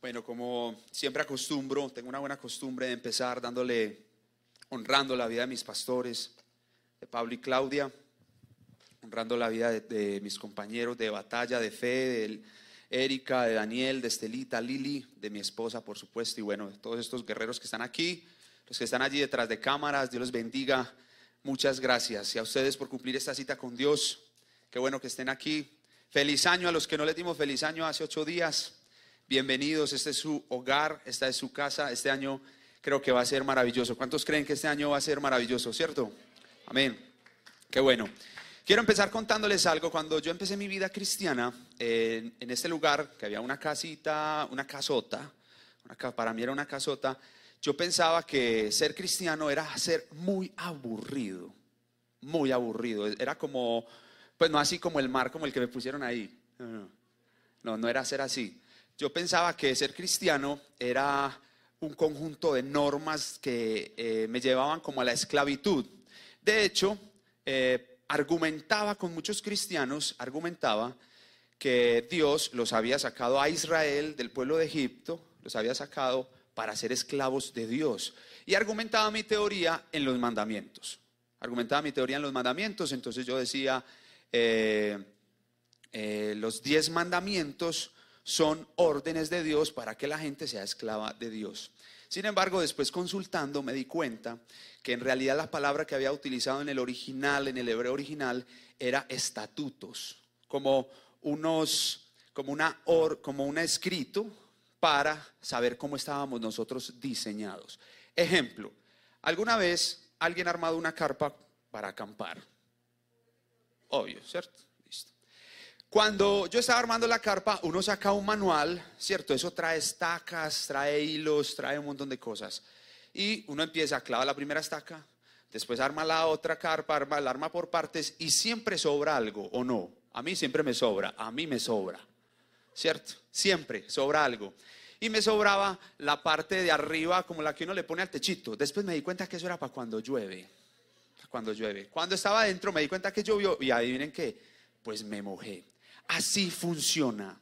Bueno, como siempre acostumbro, tengo una buena costumbre de empezar dándole, honrando la vida de mis pastores, de Pablo y Claudia, honrando la vida de, mis compañeros de batalla, de fe, de Erika, de Daniel, de Estelita, Lili, de mi esposa, por supuesto, y bueno, de todos estos guerreros que están aquí, los que están allí detrás de cámaras, Dios los bendiga. Muchas gracias. Y a ustedes por cumplir esta cita con Dios. Qué bueno que estén aquí. Feliz año a los que no les dimos feliz año hace ocho días. Bienvenidos, este es su hogar, esta es su casa. Este año creo que va a ser maravilloso. ¿Cuántos creen que este año va a ser maravilloso, cierto? Amén. Qué bueno. Quiero empezar contándoles algo. Cuando yo empecé mi vida cristiana, en este lugar, que había una casita, una casota, para mí era una casota, yo pensaba que ser cristiano era ser muy aburrido, muy aburrido. Era como, pues no así como el mar, como el que me pusieron ahí. No, no, era ser así. Yo pensaba que ser cristiano era un conjunto de normas que eh, me llevaban como a la esclavitud. De hecho, eh, argumentaba con muchos cristianos, argumentaba que Dios los había sacado a Israel del pueblo de Egipto, los había sacado para ser esclavos de Dios. Y argumentaba mi teoría en los mandamientos. Argumentaba mi teoría en los mandamientos, entonces yo decía, eh, los diez mandamientos son órdenes de Dios para que la gente sea esclava de Dios. Sin embargo, después consultando me di cuenta que en realidad la palabra que había utilizado en el original, en el hebreo original, era estatutos, como unos, como una or, como un escrito para saber cómo estábamos nosotros diseñados. Ejemplo, alguna vez alguien ha armado una carpa para acampar. Obvio, ¿cierto? Cuando yo estaba armando la carpa, uno saca un manual, ¿cierto? Eso trae estacas, trae hilos, trae un montón de cosas. Y uno empieza a clavar la primera estaca, después arma la otra carpa, arma, la arma por partes y siempre sobra algo, ¿o no? A mí siempre me sobra, a mí me sobra, ¿cierto? Siempre sobra algo. Y me sobraba la parte de arriba como la que uno le pone al techito. Después me di cuenta que eso era para cuando llueve. Cuando llueve. Cuando estaba adentro me di cuenta que llovió y adivinen qué, pues me mojé. Así funciona,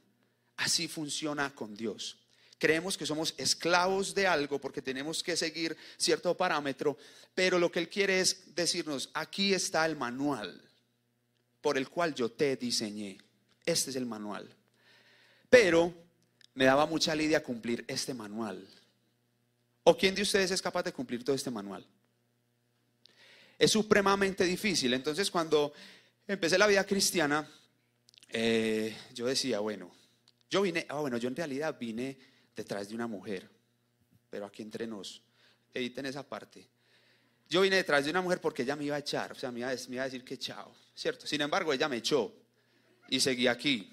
así funciona con Dios. Creemos que somos esclavos de algo porque tenemos que seguir cierto parámetro, pero lo que Él quiere es decirnos, aquí está el manual por el cual yo te diseñé. Este es el manual. Pero me daba mucha lidia cumplir este manual. ¿O quién de ustedes es capaz de cumplir todo este manual? Es supremamente difícil. Entonces cuando empecé la vida cristiana, eh, yo decía, bueno, yo vine, ah, bueno, yo en realidad vine detrás de una mujer, pero aquí entre nos, eviten esa parte. Yo vine detrás de una mujer porque ella me iba a echar, o sea, me iba, a decir que chao, ¿cierto? Sin embargo, ella me echó y seguí aquí.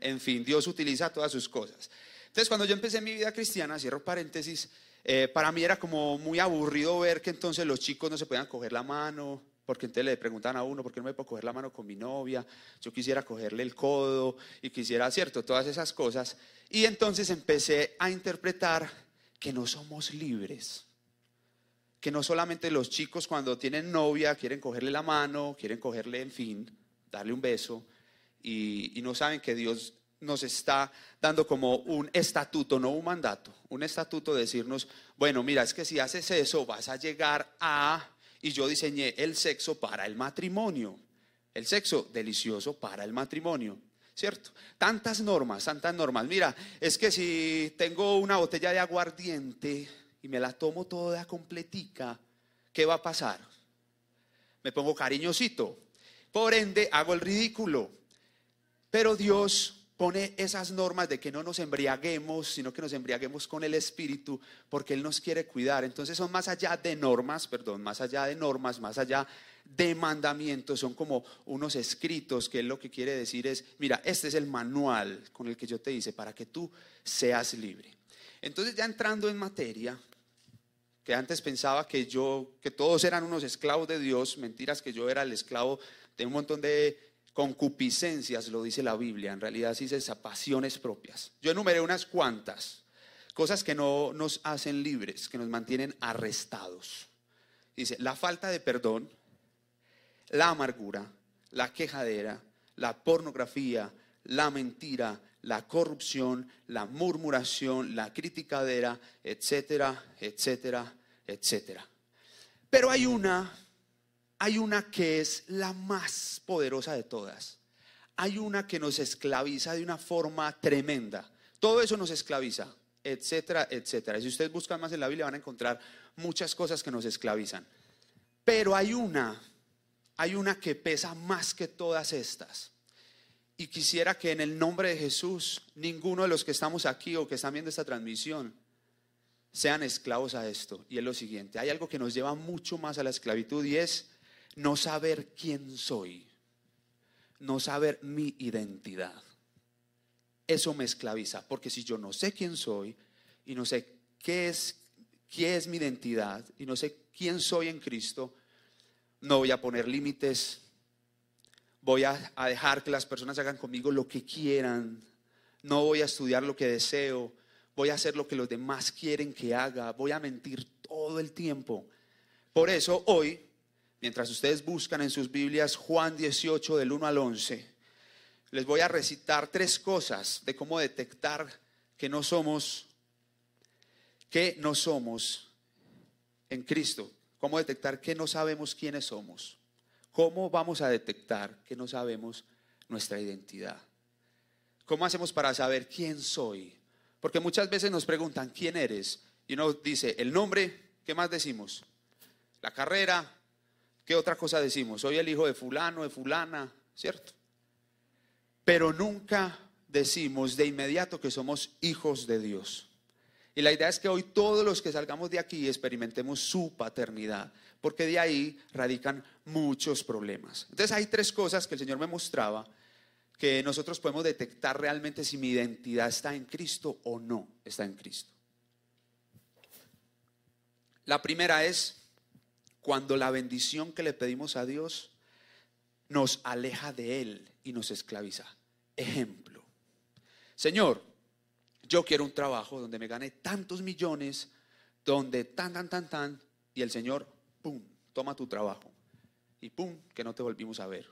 En fin, Dios utiliza todas sus cosas. Entonces, cuando yo empecé mi vida cristiana, cierro paréntesis, eh, para mí era como muy aburrido ver que entonces los chicos no se podían coger la mano, porque entonces le preguntan a uno, ¿por qué no me puedo coger la mano con mi novia? Yo quisiera cogerle el codo y quisiera, cierto, todas esas cosas. Y entonces empecé a interpretar que no somos libres. Que no solamente los chicos cuando tienen novia quieren cogerle la mano, quieren cogerle, en fin, darle un beso, y, no saben que Dios nos está dando como un estatuto, no un mandato, un estatuto de decirnos, bueno, mira, es que si haces eso vas a llegar a y yo diseñé el sexo para el matrimonio. El sexo delicioso para el matrimonio. ¿Cierto? Tantas normas, tantas normas. Mira, es que si tengo una botella de aguardiente y me la tomo toda completica, ¿qué va a pasar? Me pongo cariñosito. Por ende, hago el ridículo. Pero Dios pone esas normas de que no nos embriaguemos, sino que nos embriaguemos con el Espíritu, porque Él nos quiere cuidar. Entonces son más allá de normas, perdón, más allá de normas, más allá de mandamientos, son como unos escritos que Él lo que quiere decir es, mira, este es el manual con el que yo te hice para que tú seas libre. Entonces ya entrando en materia, que antes pensaba que yo, que todos eran unos esclavos de Dios, mentiras que yo era el esclavo de un montón de concupiscencias, lo dice la Biblia, en realidad sí dice pasiones propias. Yo enumeré unas cuantas cosas que no nos hacen libres, que nos mantienen arrestados. Dice, la falta de perdón, la amargura, la quejadera, la pornografía, la mentira, la corrupción, la murmuración, la criticadera, etcétera, etcétera, etcétera. Pero hay una, hay una que es la más poderosa de todas. Hay una que nos esclaviza de una forma tremenda. Todo eso nos esclaviza, etcétera, etcétera. Si ustedes buscan más en la Biblia van a encontrar muchas cosas que nos esclavizan. Pero hay una, hay una que pesa más que todas estas. Y quisiera que en el nombre de Jesús, ninguno de los que estamos aquí o que están viendo esta transmisión, sean esclavos a esto. Y es lo siguiente, hay algo que nos lleva mucho más a la esclavitud y es no saber quién soy, no saber mi identidad. Eso me esclaviza, porque si yo no sé quién soy y no sé qué es, qué es mi identidad y no sé quién soy en Cristo, no voy a poner límites, voy a, dejar que las personas hagan conmigo lo que quieran, no voy a estudiar lo que deseo, voy a hacer lo que los demás quieren que haga, voy a mentir todo el tiempo. Por eso hoy, mientras ustedes buscan en sus Biblias Juan 18 del 1 al 11, les voy a recitar tres cosas de cómo detectar que no somos que no somos en Cristo, cómo detectar que no sabemos quiénes somos. ¿Cómo vamos a detectar que no sabemos nuestra identidad? ¿Cómo hacemos para saber quién soy? Porque muchas veces nos preguntan, ¿quién eres? Y uno dice, el nombre, ¿qué más decimos? La carrera, ¿qué otra cosa decimos? Soy el hijo de fulano, de fulana, ¿cierto? Pero nunca decimos de inmediato que somos hijos de Dios. Y la idea es que hoy todos los que salgamos de aquí experimentemos su paternidad porque de ahí radican muchos problemas. Entonces hay tres cosas que el Señor me mostraba que nosotros podemos detectar realmente si mi identidad está en Cristo o no está en Cristo. La primera es cuando la bendición que le pedimos a Dios nos aleja de Él y nos esclaviza. Ejemplo, Señor, yo quiero un trabajo donde me gane tantos millones, donde tan, tan, tan, tan, y el Señor pum, toma tu trabajo. Y pum, que no te volvimos a ver.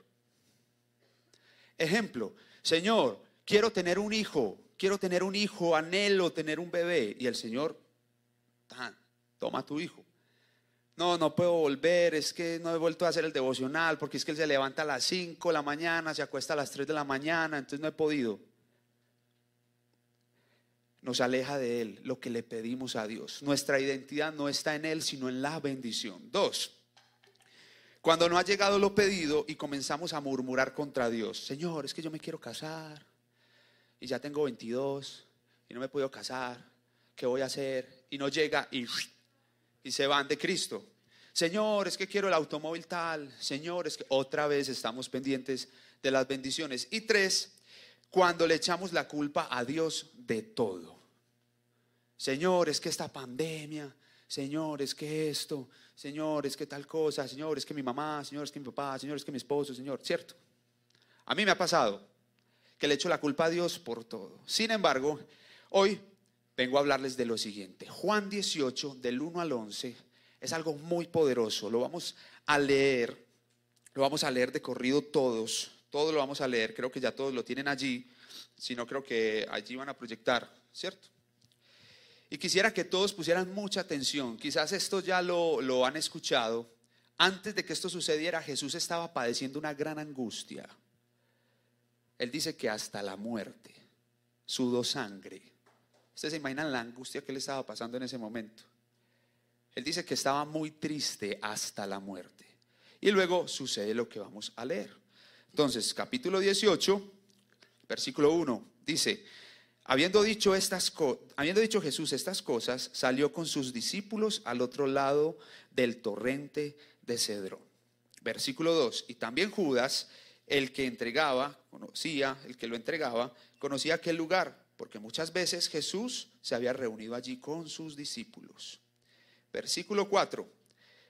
Ejemplo, Señor, quiero tener un hijo, quiero tener un hijo, anhelo tener un bebé. Y el Señor, toma tu hijo. No, no puedo volver, es que no he vuelto a hacer el devocional, porque es que él se levanta a las 5 de la mañana, se acuesta a las 3 de la mañana, entonces no he podido nos aleja de Él, lo que le pedimos a Dios. Nuestra identidad no está en Él, sino en la bendición. Dos, cuando no ha llegado lo pedido y comenzamos a murmurar contra Dios, Señor, es que yo me quiero casar y ya tengo 22 y no me puedo casar, ¿qué voy a hacer? Y no llega y, y se van de Cristo. Señor, es que quiero el automóvil tal. Señor, es que otra vez estamos pendientes de las bendiciones. Y tres, cuando le echamos la culpa a Dios de todo. Señor, es que esta pandemia, Señor, es que esto, Señor, es que tal cosa, Señor, es que mi mamá, Señor, es que mi papá, Señor, es que mi esposo, Señor, ¿cierto? A mí me ha pasado que le echo la culpa a Dios por todo. Sin embargo, hoy vengo a hablarles de lo siguiente. Juan 18, del 1 al 11, es algo muy poderoso. Lo vamos a leer, lo vamos a leer de corrido todos todo lo vamos a leer, creo que ya todos lo tienen allí, si no creo que allí van a proyectar, ¿cierto? Y quisiera que todos pusieran mucha atención, quizás esto ya lo, lo han escuchado, antes de que esto sucediera Jesús estaba padeciendo una gran angustia. Él dice que hasta la muerte sudó sangre. Ustedes se imaginan la angustia que él estaba pasando en ese momento. Él dice que estaba muy triste hasta la muerte. Y luego sucede lo que vamos a leer. Entonces, capítulo 18, versículo 1, dice, habiendo dicho, estas habiendo dicho Jesús estas cosas, salió con sus discípulos al otro lado del torrente de Cedrón. Versículo 2, y también Judas, el que entregaba, conocía, el que lo entregaba, conocía aquel lugar, porque muchas veces Jesús se había reunido allí con sus discípulos. Versículo 4,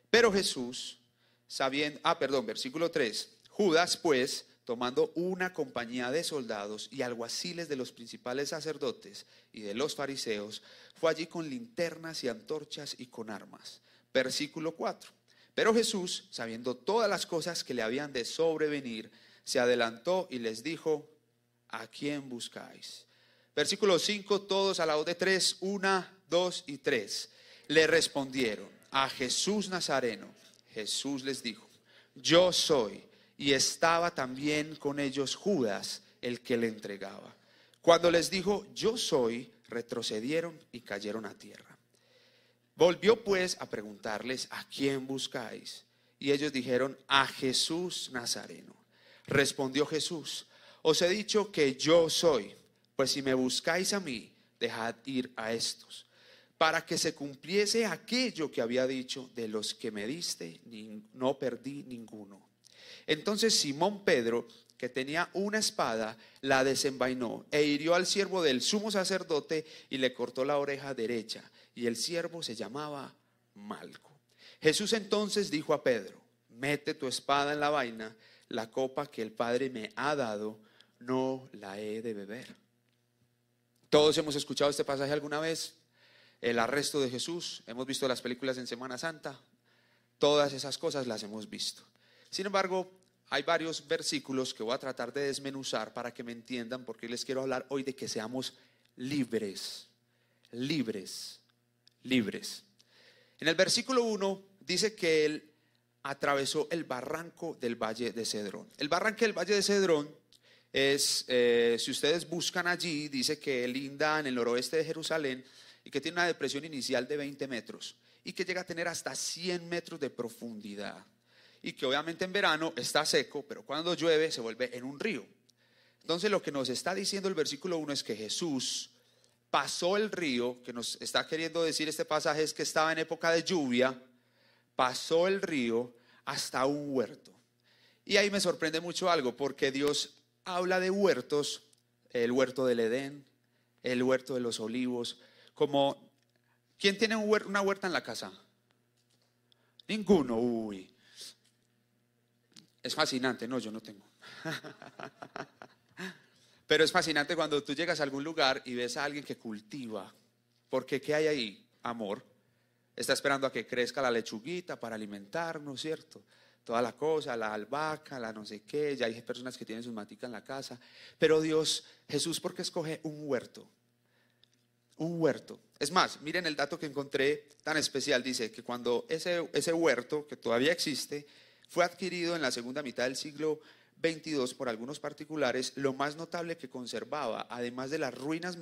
pero Jesús, sabiendo, ah, perdón, versículo 3, Judas, pues, tomando una compañía de soldados y alguaciles de los principales sacerdotes y de los fariseos, fue allí con linternas y antorchas y con armas. Versículo 4. Pero Jesús, sabiendo todas las cosas que le habían de sobrevenir, se adelantó y les dijo, ¿a quién buscáis? Versículo 5, todos a la voz de tres, una, dos y tres. Le respondieron a Jesús Nazareno. Jesús les dijo, yo soy. Y estaba también con ellos Judas, el que le entregaba. Cuando les dijo, yo soy, retrocedieron y cayeron a tierra. Volvió pues a preguntarles, ¿a quién buscáis? Y ellos dijeron, a Jesús Nazareno. Respondió Jesús, os he dicho que yo soy, pues si me buscáis a mí, dejad ir a estos, para que se cumpliese aquello que había dicho, de los que me diste, no perdí ninguno. Entonces Simón Pedro, que tenía una espada, la desenvainó e hirió al siervo del sumo sacerdote y le cortó la oreja derecha. Y el siervo se llamaba Malco. Jesús entonces dijo a Pedro, mete tu espada en la vaina, la copa que el Padre me ha dado, no la he de beber. Todos hemos escuchado este pasaje alguna vez, el arresto de Jesús, hemos visto las películas en Semana Santa, todas esas cosas las hemos visto. Sin embargo, hay varios versículos que voy a tratar de desmenuzar para que me entiendan, porque les quiero hablar hoy de que seamos libres, libres, libres. En el versículo 1 dice que él atravesó el barranco del Valle de Cedrón. El barranco del Valle de Cedrón es, eh, si ustedes buscan allí, dice que linda en el noroeste de Jerusalén y que tiene una depresión inicial de 20 metros y que llega a tener hasta 100 metros de profundidad y que obviamente en verano está seco, pero cuando llueve se vuelve en un río. Entonces lo que nos está diciendo el versículo 1 es que Jesús pasó el río, que nos está queriendo decir este pasaje es que estaba en época de lluvia, pasó el río hasta un huerto. Y ahí me sorprende mucho algo, porque Dios habla de huertos, el huerto del Edén, el huerto de los olivos, como, ¿quién tiene una huerta en la casa? Ninguno, uy. Es fascinante, no, yo no tengo. Pero es fascinante cuando tú llegas a algún lugar y ves a alguien que cultiva. Porque ¿qué hay ahí? Amor. Está esperando a que crezca la lechuguita para alimentarnos, ¿cierto? Toda la cosa, la albahaca, la no sé qué. Ya hay personas que tienen sus maticas en la casa. Pero Dios, Jesús, ¿por qué escoge un huerto? Un huerto. Es más, miren el dato que encontré tan especial. Dice que cuando ese, ese huerto, que todavía existe, fue adquirido en la segunda mitad del siglo XXII por algunos particulares, lo más notable que conservaba, además de las ruinas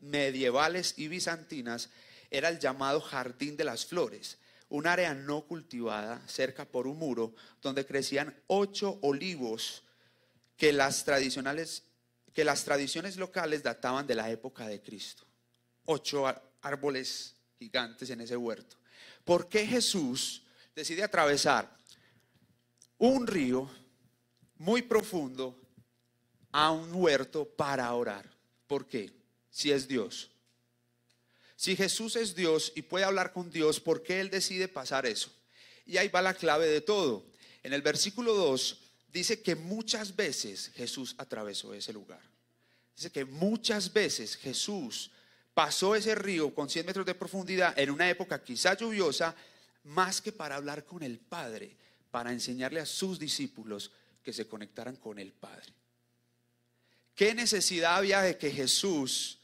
medievales y bizantinas, era el llamado Jardín de las Flores, un área no cultivada cerca por un muro donde crecían ocho olivos que las, tradicionales, que las tradiciones locales databan de la época de Cristo. Ocho árboles gigantes en ese huerto. ¿Por qué Jesús decide atravesar un río muy profundo a un huerto para orar. ¿Por qué? Si es Dios. Si Jesús es Dios y puede hablar con Dios, ¿por qué Él decide pasar eso? Y ahí va la clave de todo. En el versículo 2 dice que muchas veces Jesús atravesó ese lugar. Dice que muchas veces Jesús pasó ese río con 100 metros de profundidad en una época quizá lluviosa, más que para hablar con el Padre para enseñarle a sus discípulos que se conectaran con el Padre. ¿Qué necesidad había de que Jesús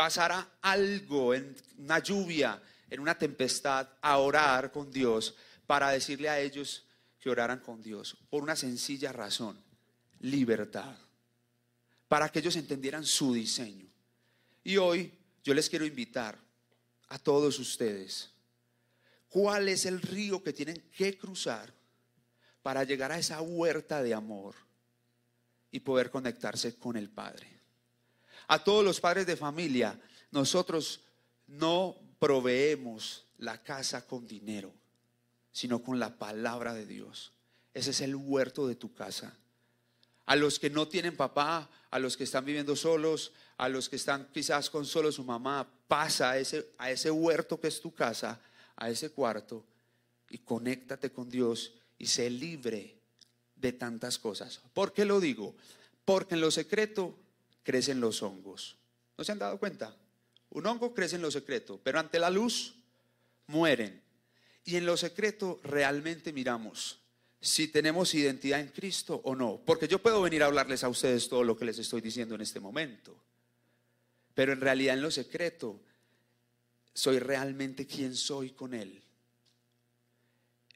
pasara algo en una lluvia, en una tempestad, a orar con Dios para decirle a ellos que oraran con Dios? Por una sencilla razón, libertad, para que ellos entendieran su diseño. Y hoy yo les quiero invitar a todos ustedes, ¿cuál es el río que tienen que cruzar para llegar a esa huerta de amor y poder conectarse con el Padre. A todos los padres de familia, nosotros no proveemos la casa con dinero, sino con la palabra de Dios. Ese es el huerto de tu casa. A los que no tienen papá, a los que están viviendo solos, a los que están quizás con solo su mamá, pasa a ese, a ese huerto que es tu casa, a ese cuarto y conéctate con Dios y sé libre de tantas cosas. ¿Por qué lo digo? Porque en lo secreto crecen los hongos. ¿No se han dado cuenta? Un hongo crece en lo secreto, pero ante la luz mueren. Y en lo secreto realmente miramos si tenemos identidad en Cristo o no. Porque yo puedo venir a hablarles a ustedes todo lo que les estoy diciendo en este momento. pero en realidad en lo secreto soy realmente quien soy con Él.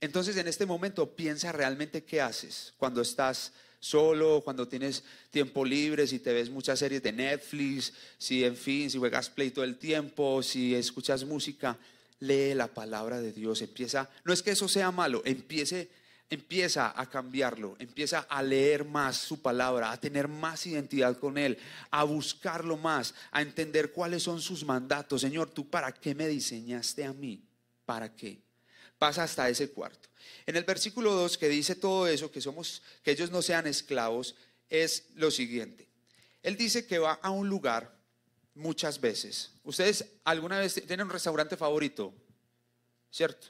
Entonces en este momento piensa realmente qué haces cuando estás solo, cuando tienes tiempo libre, si te ves muchas series de Netflix, si en fin, si juegas play todo el tiempo, si escuchas música, lee la palabra de Dios, empieza, no es que eso sea malo, empiece empieza a cambiarlo, empieza a leer más su palabra, a tener más identidad con Él, a buscarlo más, a entender cuáles son sus mandatos. Señor, ¿tú para qué me diseñaste a mí? ¿Para qué? Pasa hasta ese cuarto. En el versículo 2 que dice todo eso, que somos, que ellos no sean esclavos, es lo siguiente. Él dice que va a un lugar muchas veces. ¿Ustedes alguna vez tienen un restaurante favorito? ¿Cierto?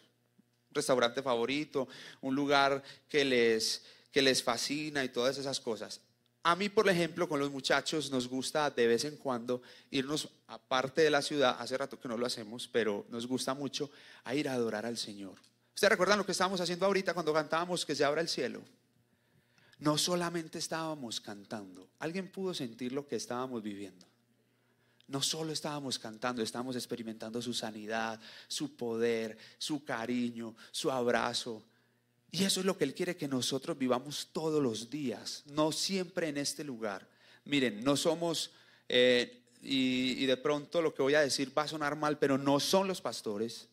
restaurante favorito, un lugar que les, que les fascina y todas esas cosas. A mí, por ejemplo, con los muchachos nos gusta de vez en cuando irnos aparte de la ciudad, hace rato que no lo hacemos, pero nos gusta mucho a ir a adorar al Señor. ¿Ustedes recuerdan lo que estábamos haciendo ahorita cuando cantábamos que se abra el cielo? No solamente estábamos cantando, alguien pudo sentir lo que estábamos viviendo. No solo estábamos cantando, estábamos experimentando su sanidad, su poder, su cariño, su abrazo. Y eso es lo que Él quiere que nosotros vivamos todos los días, no siempre en este lugar. Miren, no somos, eh, y, y de pronto lo que voy a decir va a sonar mal, pero no son los pastores,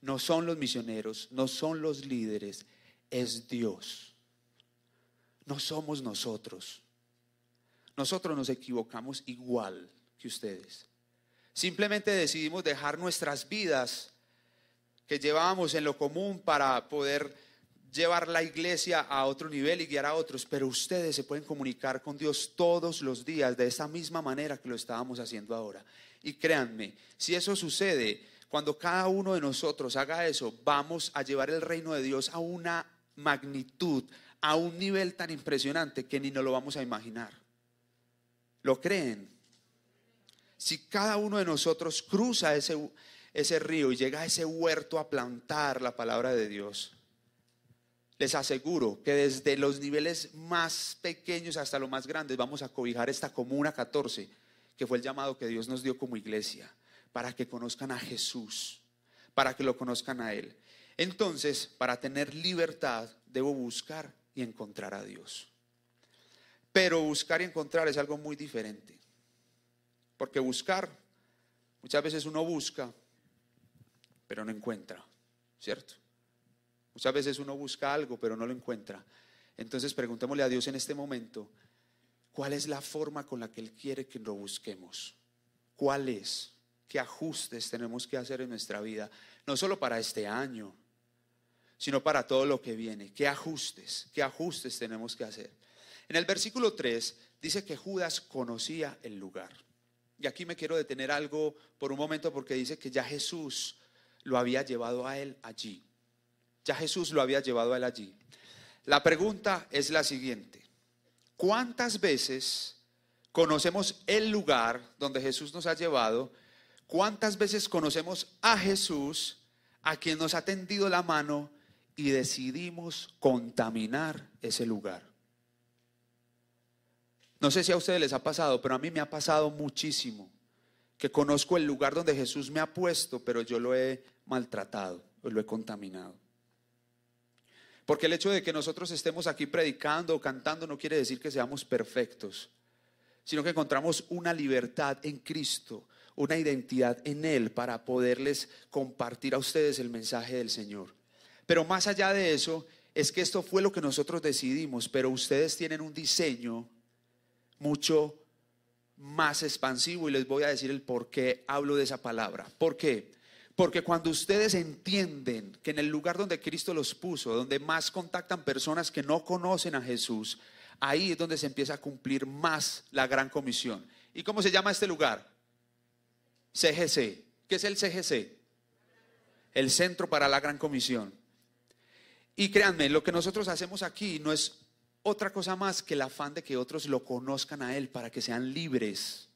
no son los misioneros, no son los líderes, es Dios. No somos nosotros. Nosotros nos equivocamos igual que ustedes. Simplemente decidimos dejar nuestras vidas que llevábamos en lo común para poder llevar la iglesia a otro nivel y guiar a otros, pero ustedes se pueden comunicar con Dios todos los días de esa misma manera que lo estábamos haciendo ahora. Y créanme, si eso sucede, cuando cada uno de nosotros haga eso, vamos a llevar el reino de Dios a una magnitud, a un nivel tan impresionante que ni nos lo vamos a imaginar. ¿Lo creen? Si cada uno de nosotros cruza ese, ese río y llega a ese huerto a plantar la palabra de Dios, les aseguro que desde los niveles más pequeños hasta los más grandes vamos a cobijar esta comuna 14, que fue el llamado que Dios nos dio como iglesia, para que conozcan a Jesús, para que lo conozcan a Él. Entonces, para tener libertad, debo buscar y encontrar a Dios. Pero buscar y encontrar es algo muy diferente. Porque buscar, muchas veces uno busca, pero no encuentra, ¿cierto? Muchas veces uno busca algo, pero no lo encuentra. Entonces preguntémosle a Dios en este momento, ¿cuál es la forma con la que Él quiere que lo busquemos? ¿Cuál es? ¿Qué ajustes tenemos que hacer en nuestra vida? No solo para este año, sino para todo lo que viene. ¿Qué ajustes? ¿Qué ajustes tenemos que hacer? En el versículo 3 dice que Judas conocía el lugar. Y aquí me quiero detener algo por un momento porque dice que ya Jesús lo había llevado a él allí. Ya Jesús lo había llevado a él allí. La pregunta es la siguiente. ¿Cuántas veces conocemos el lugar donde Jesús nos ha llevado? ¿Cuántas veces conocemos a Jesús, a quien nos ha tendido la mano y decidimos contaminar ese lugar? No sé si a ustedes les ha pasado, pero a mí me ha pasado muchísimo. Que conozco el lugar donde Jesús me ha puesto, pero yo lo he maltratado, o lo he contaminado. Porque el hecho de que nosotros estemos aquí predicando o cantando no quiere decir que seamos perfectos, sino que encontramos una libertad en Cristo, una identidad en Él para poderles compartir a ustedes el mensaje del Señor. Pero más allá de eso, es que esto fue lo que nosotros decidimos, pero ustedes tienen un diseño mucho más expansivo y les voy a decir el por qué hablo de esa palabra. ¿Por qué? Porque cuando ustedes entienden que en el lugar donde Cristo los puso, donde más contactan personas que no conocen a Jesús, ahí es donde se empieza a cumplir más la gran comisión. ¿Y cómo se llama este lugar? CGC. ¿Qué es el CGC? El Centro para la Gran Comisión. Y créanme, lo que nosotros hacemos aquí no es otra cosa más que el afán de que otros lo conozcan a Él para que sean libres,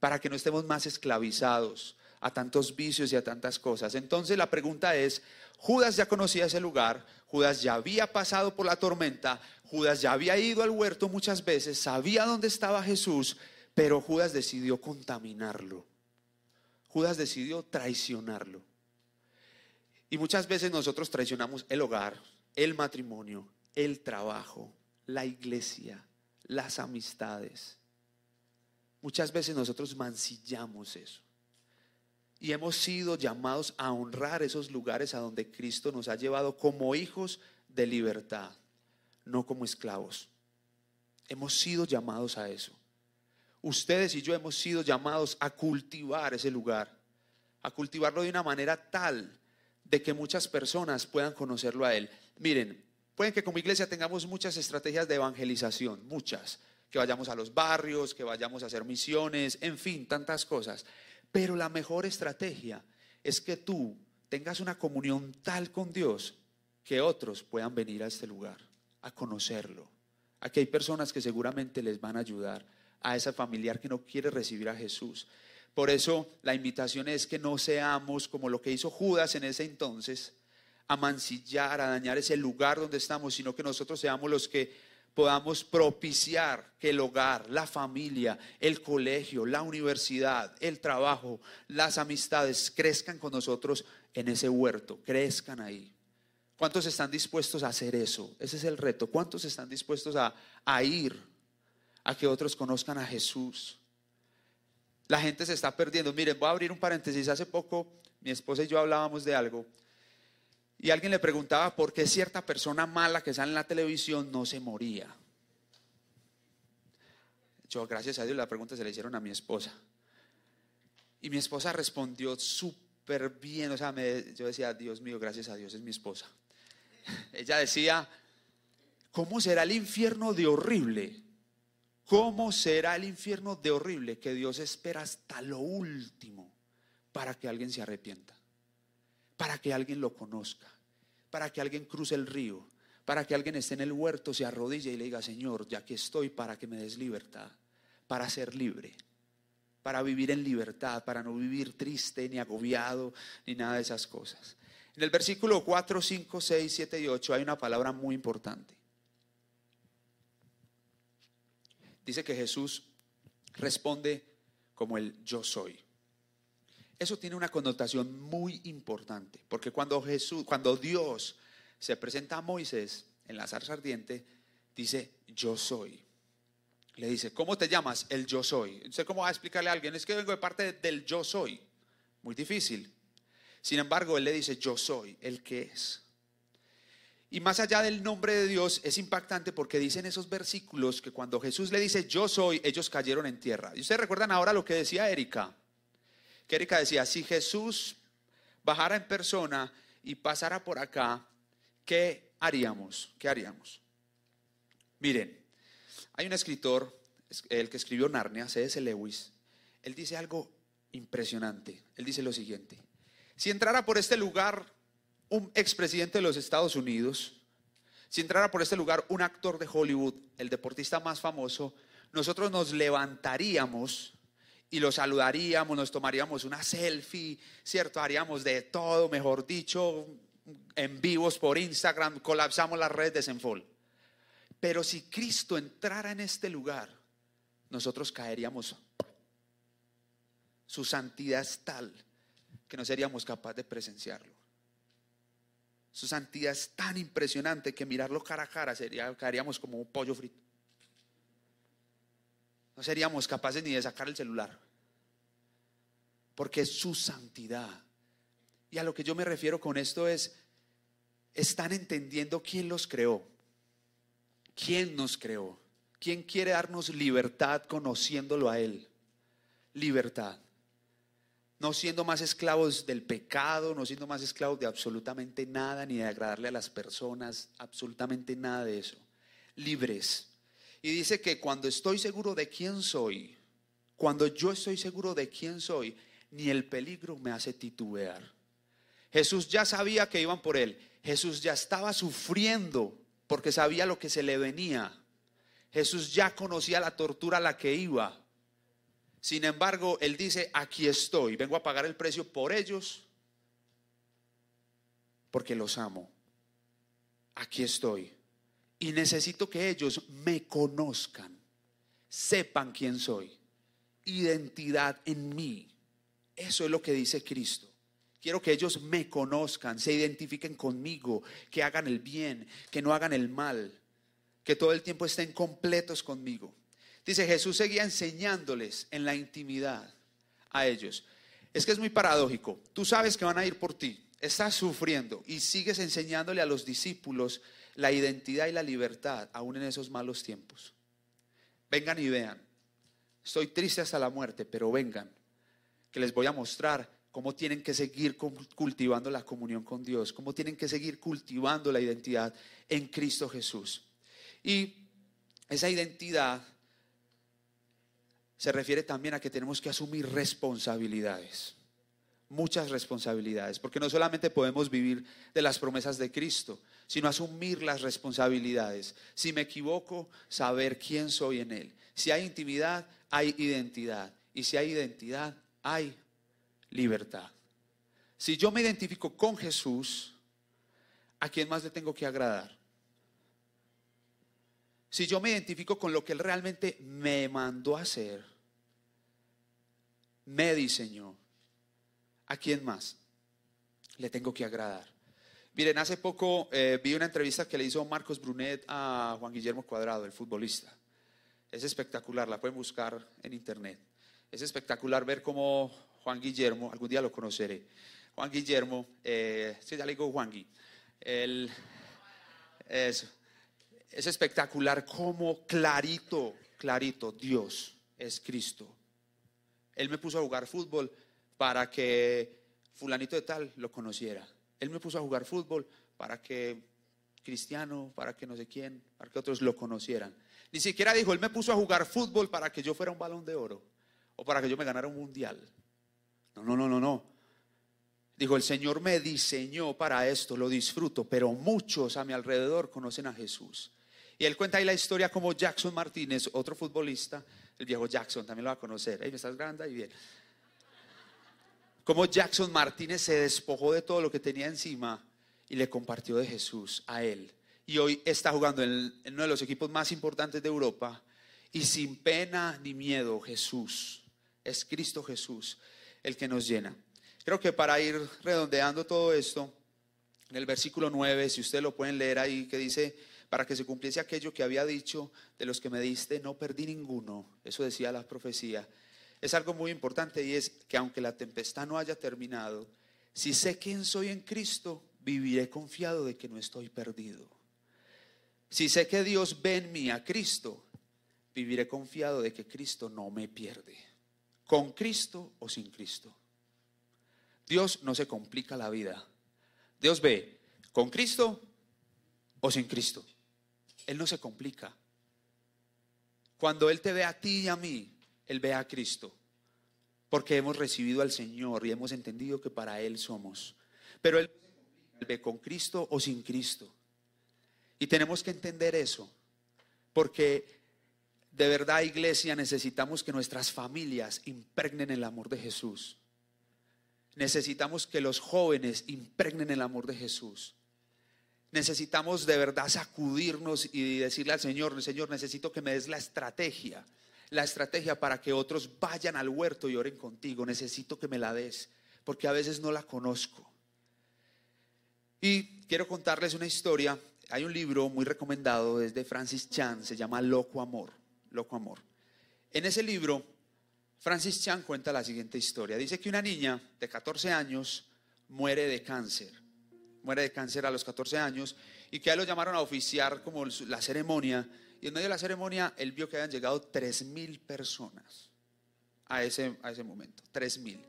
para que no estemos más esclavizados a tantos vicios y a tantas cosas. Entonces la pregunta es, Judas ya conocía ese lugar, Judas ya había pasado por la tormenta, Judas ya había ido al huerto muchas veces, sabía dónde estaba Jesús, pero Judas decidió contaminarlo. Judas decidió traicionarlo. Y muchas veces nosotros traicionamos el hogar, el matrimonio, el trabajo, la iglesia, las amistades. Muchas veces nosotros mancillamos eso. Y hemos sido llamados a honrar esos lugares a donde Cristo nos ha llevado como hijos de libertad, no como esclavos. Hemos sido llamados a eso. Ustedes y yo hemos sido llamados a cultivar ese lugar, a cultivarlo de una manera tal de que muchas personas puedan conocerlo a Él. Miren, pueden que como iglesia tengamos muchas estrategias de evangelización, muchas, que vayamos a los barrios, que vayamos a hacer misiones, en fin, tantas cosas. Pero la mejor estrategia es que tú tengas una comunión tal con Dios que otros puedan venir a este lugar, a conocerlo. Aquí hay personas que seguramente les van a ayudar a esa familiar que no quiere recibir a Jesús. Por eso la invitación es que no seamos como lo que hizo Judas en ese entonces, a mancillar, a dañar ese lugar donde estamos, sino que nosotros seamos los que podamos propiciar que el hogar, la familia, el colegio, la universidad, el trabajo, las amistades crezcan con nosotros en ese huerto, crezcan ahí. ¿Cuántos están dispuestos a hacer eso? Ese es el reto. ¿Cuántos están dispuestos a, a ir a que otros conozcan a Jesús? La gente se está perdiendo. Miren, voy a abrir un paréntesis. Hace poco mi esposa y yo hablábamos de algo y alguien le preguntaba por qué cierta persona mala que sale en la televisión no se moría. Yo, gracias a Dios, la pregunta se le hicieron a mi esposa. Y mi esposa respondió súper bien. O sea, yo decía, Dios mío, gracias a Dios, es mi esposa. Ella decía, ¿cómo será el infierno de horrible? ¿Cómo será el infierno de horrible que Dios espera hasta lo último para que alguien se arrepienta? Para que alguien lo conozca, para que alguien cruce el río, para que alguien esté en el huerto, se arrodille y le diga, Señor, ya que estoy para que me des libertad, para ser libre, para vivir en libertad, para no vivir triste ni agobiado ni nada de esas cosas. En el versículo 4, 5, 6, 7 y 8 hay una palabra muy importante. Dice que Jesús responde como el yo soy. Eso tiene una connotación muy importante, porque cuando Jesús, cuando Dios se presenta a Moisés en la zarza ardiente, dice, yo soy. Le dice, ¿cómo te llamas? El yo soy. sé cómo va a explicarle a alguien, es que vengo de parte del yo soy. Muy difícil. Sin embargo, él le dice, yo soy el que es. Y más allá del nombre de Dios, es impactante porque dicen esos versículos que cuando Jesús le dice, yo soy, ellos cayeron en tierra. Y ustedes recuerdan ahora lo que decía Erika. Que Erika decía, si Jesús bajara en persona y pasara por acá, ¿qué haríamos? ¿Qué haríamos? Miren, hay un escritor, el que escribió Narnia, C.S. Lewis, él dice algo impresionante. Él dice lo siguiente, si entrara por este lugar un expresidente de los Estados Unidos, si entrara por este lugar un actor de Hollywood, el deportista más famoso, nosotros nos levantaríamos y lo saludaríamos, nos tomaríamos una selfie, ¿cierto? Haríamos de todo, mejor dicho, en vivos por Instagram, colapsamos las redes de Senfol. Pero si Cristo entrara en este lugar, nosotros caeríamos. Su santidad es tal que no seríamos capaces de presenciarlo. Su santidad es tan impresionante que mirarlo cara a cara sería, caeríamos como un pollo frito. No seríamos capaces ni de sacar el celular. Porque es su santidad. Y a lo que yo me refiero con esto es, están entendiendo quién los creó. ¿Quién nos creó? ¿Quién quiere darnos libertad conociéndolo a Él? Libertad no siendo más esclavos del pecado, no siendo más esclavos de absolutamente nada, ni de agradarle a las personas, absolutamente nada de eso. Libres. Y dice que cuando estoy seguro de quién soy, cuando yo estoy seguro de quién soy, ni el peligro me hace titubear. Jesús ya sabía que iban por él. Jesús ya estaba sufriendo porque sabía lo que se le venía. Jesús ya conocía la tortura a la que iba. Sin embargo, Él dice, aquí estoy, vengo a pagar el precio por ellos, porque los amo. Aquí estoy. Y necesito que ellos me conozcan, sepan quién soy, identidad en mí, Eso es lo que dice Cristo. Quiero que ellos me conozcan, se identifiquen conmigo, que hagan el bien, que no hagan el mal, que todo el tiempo estén completos conmigo. Dice, Jesús seguía enseñándoles en la intimidad a ellos. Es que es muy paradójico. Tú sabes que van a ir por ti, estás sufriendo y sigues enseñándole a los discípulos la identidad y la libertad, aún en esos malos tiempos. Vengan y vean. Estoy triste hasta la muerte, pero vengan, que les voy a mostrar cómo tienen que seguir cultivando la comunión con Dios, cómo tienen que seguir cultivando la identidad en Cristo Jesús. Y esa identidad se refiere también a que tenemos que asumir responsabilidades, muchas responsabilidades, porque no solamente podemos vivir de las promesas de Cristo, sino asumir las responsabilidades. Si me equivoco, saber quién soy en Él. Si hay intimidad, hay identidad. Y si hay identidad, hay libertad. Si yo me identifico con Jesús, ¿a quién más le tengo que agradar? Si yo me identifico con lo que Él realmente me mandó a hacer, me diseñó, ¿a quién más le tengo que agradar? Miren, hace poco eh, vi una entrevista que le hizo Marcos Brunet a Juan Guillermo Cuadrado, el futbolista. Es espectacular, la pueden buscar en internet. Es espectacular ver cómo Juan Guillermo, algún día lo conoceré. Juan Guillermo, eh, sí, ya le digo Juan Gui. es espectacular cómo clarito, clarito, Dios es Cristo. Él me puso a jugar fútbol para que fulanito de tal lo conociera. Él me puso a jugar fútbol para que cristiano, para que no sé quién, para que otros lo conocieran. Ni siquiera dijo, él me puso a jugar fútbol para que yo fuera un balón de oro o para que yo me ganara un mundial. No, no, no, no, no. Dijo, el Señor me diseñó para esto, lo disfruto, pero muchos a mi alrededor conocen a Jesús. Y él cuenta ahí la historia como Jackson Martínez, otro futbolista, el viejo Jackson, también lo va a conocer. Ahí me estás grande y bien. Como Jackson Martínez se despojó de todo lo que tenía encima y le compartió de Jesús a él. Y hoy está jugando en, en uno de los equipos más importantes de Europa. Y sin pena ni miedo, Jesús, es Cristo Jesús el que nos llena. Creo que para ir redondeando todo esto, en el versículo 9, si ustedes lo pueden leer ahí, que dice, para que se cumpliese aquello que había dicho, de los que me diste, no perdí ninguno. Eso decía la profecía. Es algo muy importante y es que aunque la tempestad no haya terminado, si sé quién soy en Cristo, viviré confiado de que no estoy perdido. Si sé que Dios ve en mí a Cristo, viviré confiado de que Cristo no me pierde. Con Cristo o sin Cristo. Dios no se complica la vida. Dios ve con Cristo o sin Cristo. Él no se complica. Cuando Él te ve a ti y a mí, Él ve a Cristo. Porque hemos recibido al Señor y hemos entendido que para Él somos. Pero Él ve con Cristo o sin Cristo. Y tenemos que entender eso. Porque de verdad, iglesia, necesitamos que nuestras familias impregnen el amor de Jesús. Necesitamos que los jóvenes impregnen el amor de Jesús. Necesitamos de verdad sacudirnos y decirle al Señor, Señor, necesito que me des la estrategia, la estrategia para que otros vayan al huerto y oren contigo. Necesito que me la des, porque a veces no la conozco. Y quiero contarles una historia. Hay un libro muy recomendado desde Francis Chan, se llama Loco Amor, Loco Amor. En ese libro, Francis Chan cuenta la siguiente historia. Dice que una niña de 14 años muere de cáncer muere de cáncer a los 14 años y que a él lo llamaron a oficiar como la ceremonia. Y en medio de la ceremonia él vio que habían llegado 3.000 personas a ese, a ese momento, 3.000.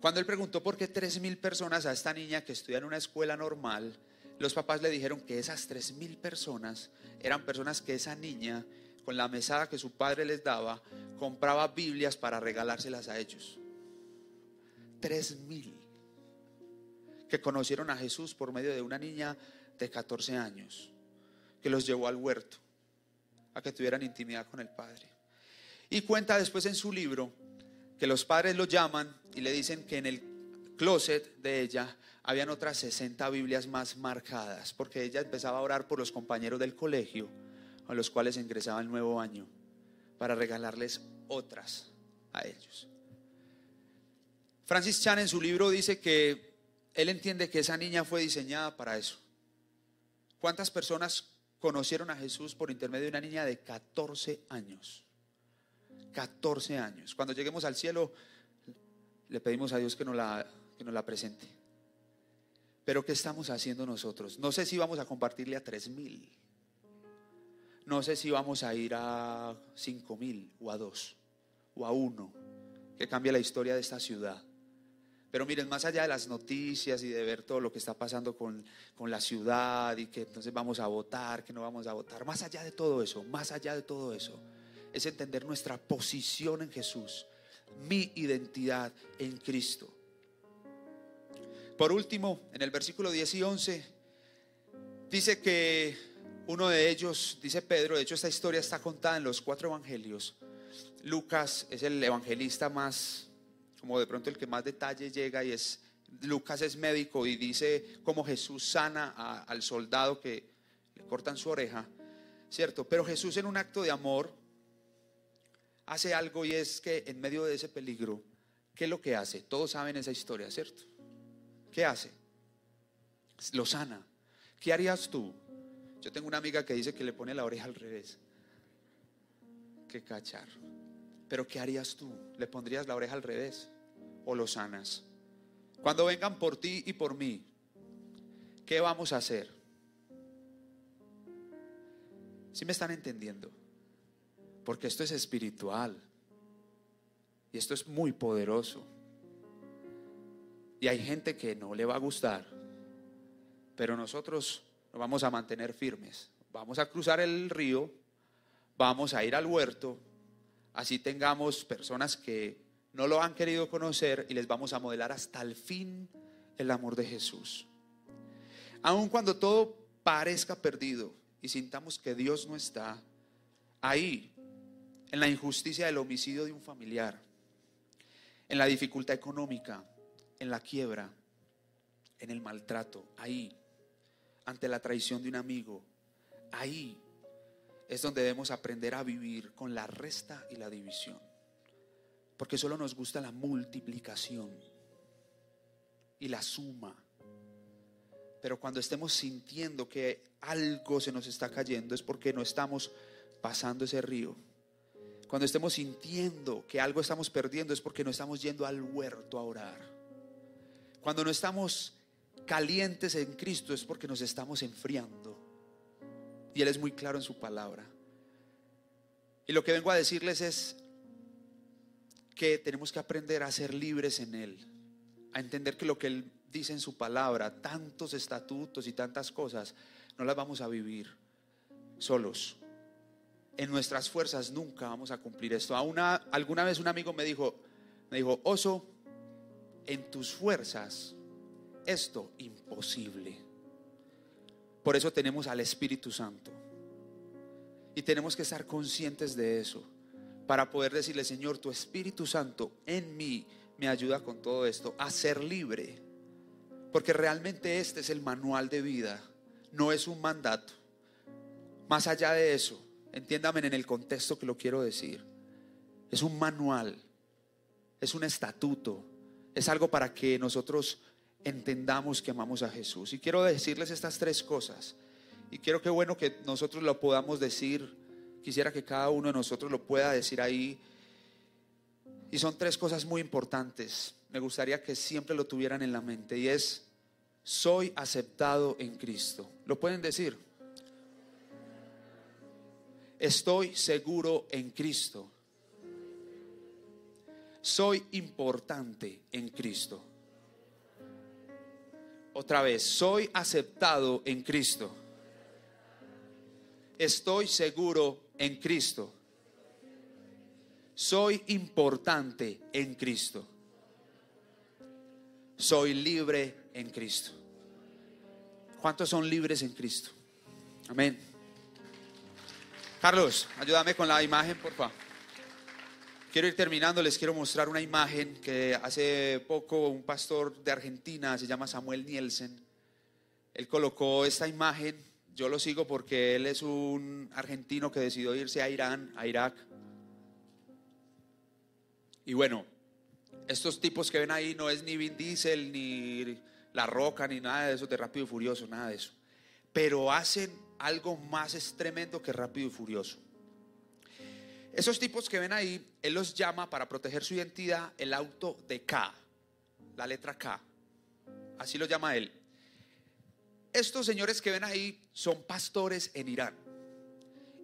Cuando él preguntó por qué 3.000 personas a esta niña que estudia en una escuela normal, los papás le dijeron que esas 3.000 personas eran personas que esa niña, con la mesada que su padre les daba, compraba Biblias para regalárselas a ellos. 3.000 que conocieron a Jesús por medio de una niña de 14 años, que los llevó al huerto, a que tuvieran intimidad con el Padre. Y cuenta después en su libro que los padres lo llaman y le dicen que en el closet de ella habían otras 60 Biblias más marcadas, porque ella empezaba a orar por los compañeros del colegio a los cuales ingresaba el nuevo año, para regalarles otras a ellos. Francis Chan en su libro dice que él entiende que esa niña fue diseñada para eso. ¿Cuántas personas conocieron a Jesús por intermedio de una niña de 14 años? 14 años. Cuando lleguemos al cielo, le pedimos a Dios que nos la, que nos la presente. Pero ¿qué estamos haciendo nosotros? No sé si vamos a compartirle a tres mil. No sé si vamos a ir a cinco mil o a dos o a uno, que cambie la historia de esta ciudad. Pero miren, más allá de las noticias y de ver todo lo que está pasando con, con, la ciudad y que entonces vamos a votar, que no vamos a votar, más allá de todo eso, más allá de todo eso, es entender nuestra posición en Jesús, mi identidad en Cristo. Por último, en el versículo 10 y 11, dice que uno de ellos, dice Pedro, de hecho esta historia está contada en los cuatro evangelios. Lucas es el evangelista más, como de pronto el que más detalle llega y es, Lucas es médico y dice cómo Jesús sana al soldado que le cortan su oreja, ¿cierto? Pero Jesús en un acto de amor hace algo y es que en medio de ese peligro, ¿qué es lo que hace? Todos saben esa historia, ¿cierto? ¿Qué hace? Lo sana. ¿Qué harías tú? Yo tengo una amiga que dice que le pone la oreja al revés. Qué cachar. Pero ¿qué harías tú? ¿Le pondrías la oreja al revés o lo sanas? Cuando vengan por ti y por mí, ¿qué vamos a hacer? Si me están entendiendo? Porque esto es espiritual. Y esto es muy poderoso. Y hay gente que no le va a gustar, pero nosotros nos vamos a mantener firmes. Vamos a cruzar el río, vamos a ir al huerto, así tengamos personas que no lo han querido conocer y les vamos a modelar hasta el fin el amor de Jesús. Aun cuando todo parezca perdido y sintamos que Dios no está ahí, en la injusticia del homicidio de un familiar, en la dificultad económica, en la quiebra, en el maltrato, ahí, ante la traición de un amigo, ahí es donde debemos aprender a vivir con la resta y la división. Porque solo nos gusta la multiplicación y la suma. Pero cuando estemos sintiendo que algo se nos está cayendo es porque no estamos pasando ese río. Cuando estemos sintiendo que algo estamos perdiendo es porque no estamos yendo al huerto a orar. Cuando no estamos calientes en Cristo es porque nos estamos enfriando. Y Él es muy claro en su palabra. Y lo que vengo a decirles es que tenemos que aprender a ser libres en Él, a entender que lo que Él dice en su palabra, tantos estatutos y tantas cosas, no las vamos a vivir solos. En nuestras fuerzas nunca vamos a cumplir esto. A una, alguna vez un amigo me dijo, me dijo, oso, en tus fuerzas esto imposible. Por eso tenemos al Espíritu Santo. Y tenemos que estar conscientes de eso para poder decirle, Señor, tu Espíritu Santo en mí me ayuda con todo esto a ser libre. Porque realmente este es el manual de vida, no es un mandato. Más allá de eso, entiéndame en el contexto que lo quiero decir. Es un manual, es un estatuto, es algo para que nosotros entendamos que amamos a Jesús. Y quiero decirles estas tres cosas. Y quiero que bueno que nosotros lo podamos decir. Quisiera que cada uno de nosotros lo pueda decir ahí. Y son tres cosas muy importantes. Me gustaría que siempre lo tuvieran en la mente. Y es, soy aceptado en Cristo. ¿Lo pueden decir? Estoy seguro en Cristo soy importante en Cristo. Otra vez, soy aceptado en Cristo. Estoy seguro en Cristo. Soy importante en Cristo. Soy libre en Cristo. ¿Cuántos son libres en Cristo? Amén. Carlos, ayúdame con la imagen, por favor. Quiero ir terminando, les quiero mostrar una imagen que hace poco un pastor de Argentina, se llama Samuel Nielsen, él colocó esta imagen, yo lo sigo porque él es un argentino que decidió irse a Irán, a Irak. Y bueno, Estos tipos que ven ahí no es ni Vin Diesel, ni La Roca, ni nada de eso de Rápido y Furioso, nada de eso. Pero hacen algo más tremendo que Rápido y Furioso. Esos tipos que ven ahí, él los llama para proteger su identidad el auto de K, la letra K. Así lo llama él. Estos señores que ven ahí son pastores en Irán.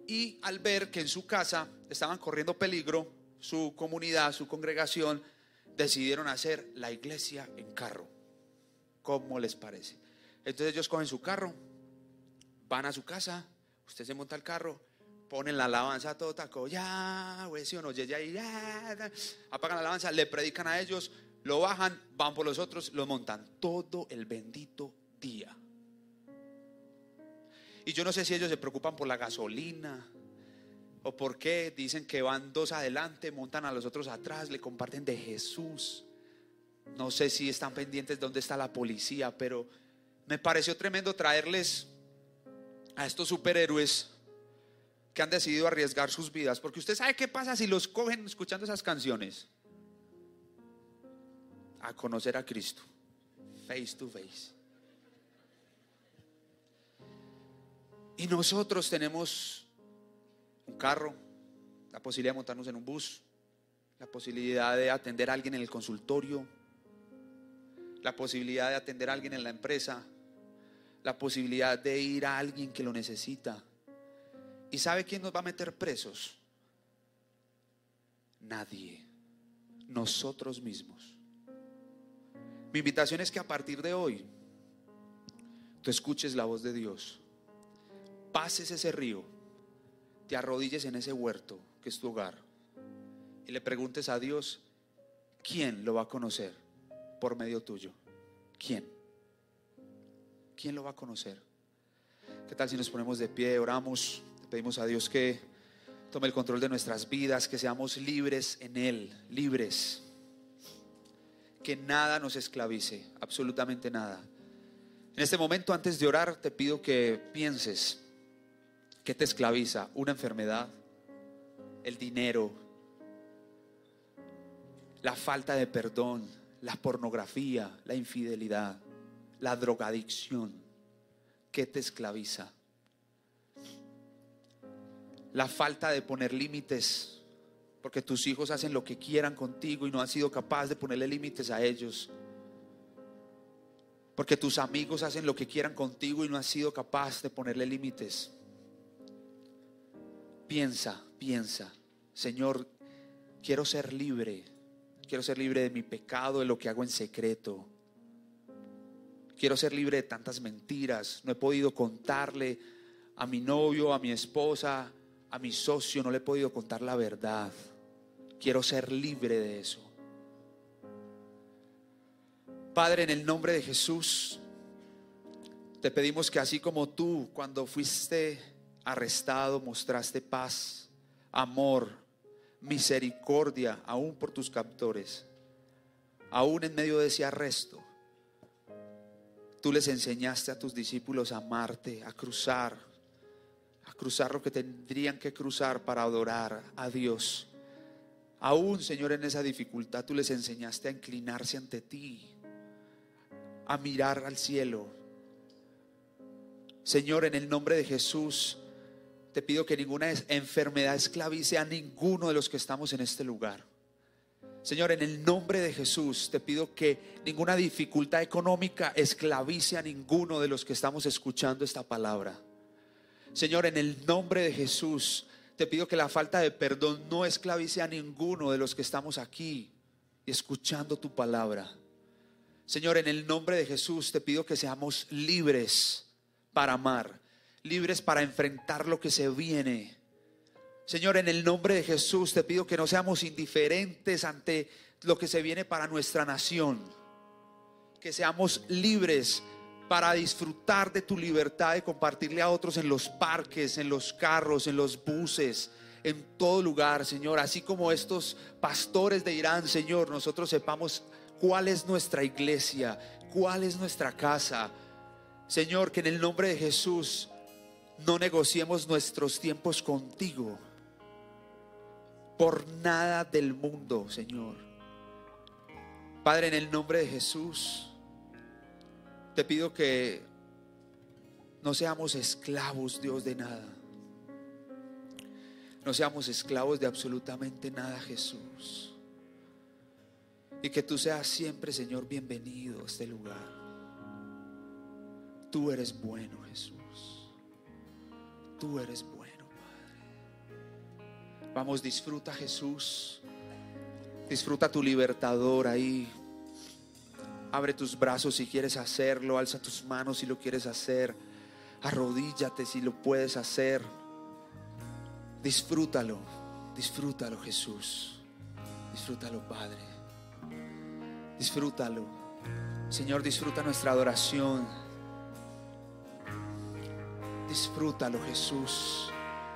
Y al ver que en su casa estaban corriendo peligro, su comunidad, su congregación, decidieron hacer la iglesia en carro. ¿Cómo les parece? Entonces ellos cogen su carro, van a su casa, usted se monta el carro, ponen la alabanza a todo taco, ya, güey, si o no, ya, ya, ya, apagan la alabanza, le predican a ellos, lo bajan, van por los otros, lo montan todo el bendito día. Y yo no sé si ellos se preocupan por la gasolina o por qué dicen que van dos adelante, montan a los otros atrás, le comparten de Jesús. No sé si están pendientes de dónde está la policía, pero me pareció tremendo traerles a estos superhéroes que han decidido arriesgar sus vidas. Porque usted sabe qué pasa si los cogen escuchando esas canciones. A conocer a Cristo. Face to face. Y nosotros tenemos un carro, la posibilidad de montarnos en un bus, la posibilidad de atender a alguien en el consultorio, la posibilidad de atender a alguien en la empresa, la posibilidad de ir a alguien que lo necesita ¿Y sabe quién nos va a meter presos? Nadie. Nosotros mismos. Mi invitación es que a partir de hoy tú escuches la voz de Dios. Pases ese río, te arrodilles en ese huerto que es tu hogar y le preguntes a Dios, ¿quién lo va a conocer por medio tuyo? ¿Quién? ¿Quién lo va a conocer? ¿Qué tal si nos ponemos de pie, oramos? Pedimos a Dios que tome el control de nuestras vidas, que seamos libres en Él, libres. Que nada nos esclavice, absolutamente nada. En este momento, antes de orar, te pido que pienses que te esclaviza una enfermedad, el dinero, la falta de perdón, la pornografía, la infidelidad, la drogadicción. ¿Qué te esclaviza? La falta de poner límites, porque tus hijos hacen lo que quieran contigo y no has sido capaz de ponerle límites a ellos. Porque tus amigos hacen lo que quieran contigo y no has sido capaz de ponerle límites. Piensa, piensa, Señor, quiero ser libre. Quiero ser libre de mi pecado, de lo que hago en secreto. Quiero ser libre de tantas mentiras. No he podido contarle a mi novio, a mi esposa, a mi socio no le he podido contar la verdad. Quiero ser libre de eso. Padre, en el nombre de Jesús, te pedimos que así como tú cuando fuiste arrestado mostraste paz, amor, misericordia aún por tus captores, aún en medio de ese arresto, tú les enseñaste a tus discípulos a amarte, a cruzar cruzar lo que tendrían que cruzar para adorar a Dios. Aún, Señor, en esa dificultad tú les enseñaste a inclinarse ante ti, a mirar al cielo. Señor, en el nombre de Jesús, te pido que ninguna enfermedad esclavice a ninguno de los que estamos en este lugar. Señor, en el nombre de Jesús te pido que ninguna dificultad económica esclavice a ninguno de los que estamos escuchando esta palabra. Señor, en el nombre de Jesús, te pido que la falta de perdón no esclavice a ninguno de los que estamos aquí escuchando tu palabra. Señor, en el nombre de Jesús te pido que seamos libres para amar, libres para enfrentar lo que se viene. Señor, en el nombre de Jesús te pido que no seamos indiferentes ante lo que se viene para nuestra nación, que seamos libres para disfrutar de tu libertad y compartirle a otros en los parques, en los carros, en los buses, en todo lugar, Señor. Así como estos pastores de Irán, Señor, nosotros sepamos cuál es nuestra iglesia, cuál es nuestra casa. Señor, que en el nombre de Jesús no negociemos nuestros tiempos contigo por nada del mundo, Señor. Padre, en el nombre de Jesús, te pido que no seamos esclavos, Dios, de nada. No seamos esclavos de absolutamente nada, Jesús. Y que tú seas siempre, Señor, bienvenido a este lugar. Tú eres bueno, Jesús. Tú eres bueno, Padre. Vamos, disfruta, Jesús. Disfruta tu libertador ahí. Abre tus brazos si quieres hacerlo. Alza tus manos si lo quieres hacer. Arrodíllate si lo puedes hacer. Disfrútalo. Disfrútalo, Jesús. Disfrútalo, Padre. Disfrútalo. Señor, disfruta nuestra adoración. Disfrútalo, Jesús.